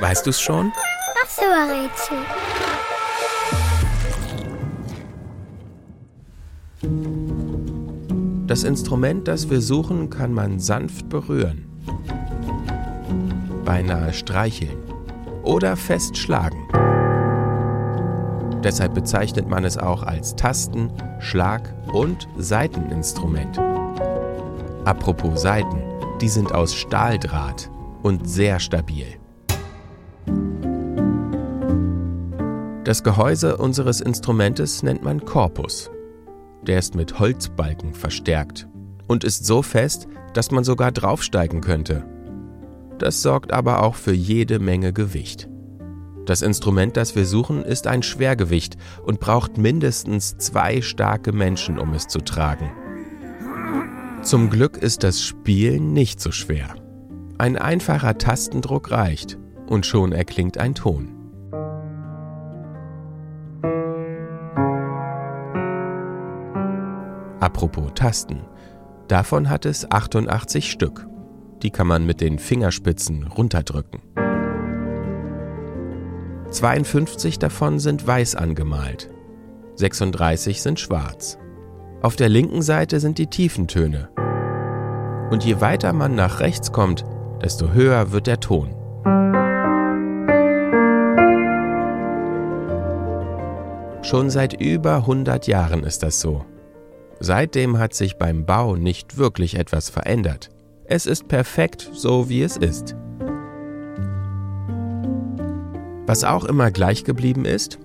Weißt du's schon? Ach so, Rätsel. Das Instrument, das wir suchen, kann man sanft berühren, beinahe streicheln oder fest schlagen. Deshalb bezeichnet man es auch als Tasten-, Schlag- und Saiteninstrument. Apropos Saiten, die sind aus Stahldraht und sehr stabil. Das Gehäuse unseres Instrumentes nennt man Korpus. Der ist mit Holzbalken verstärkt und ist so fest, dass man sogar draufsteigen könnte. Das sorgt aber auch für jede Menge Gewicht. Das Instrument, das wir suchen, ist ein Schwergewicht und braucht mindestens zwei starke Menschen, um es zu tragen. Zum Glück ist das Spielen nicht so schwer. Ein einfacher Tastendruck reicht und schon erklingt ein Ton. Apropos Tasten. Davon hat es 88 Stück. Die kann man mit den Fingerspitzen runterdrücken. 52 davon sind weiß angemalt, 36 sind schwarz. Auf der linken Seite sind die tiefen Töne. Und je weiter man nach rechts kommt, desto höher wird der Ton. Schon seit über 100 Jahren ist das so. Seitdem hat sich beim Bau nicht wirklich etwas verändert. Es ist perfekt so, wie es ist. Was auch immer gleich geblieben ist,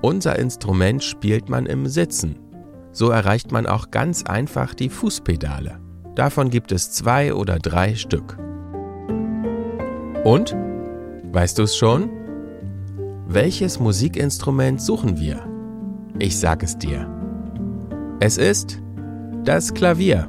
unser Instrument spielt man im Sitzen. So erreicht man auch ganz einfach die Fußpedale. Davon gibt es zwei oder drei Stück. Und? Weißt du es schon? Welches Musikinstrument suchen wir? Ich sag es dir. Es ist das Klavier.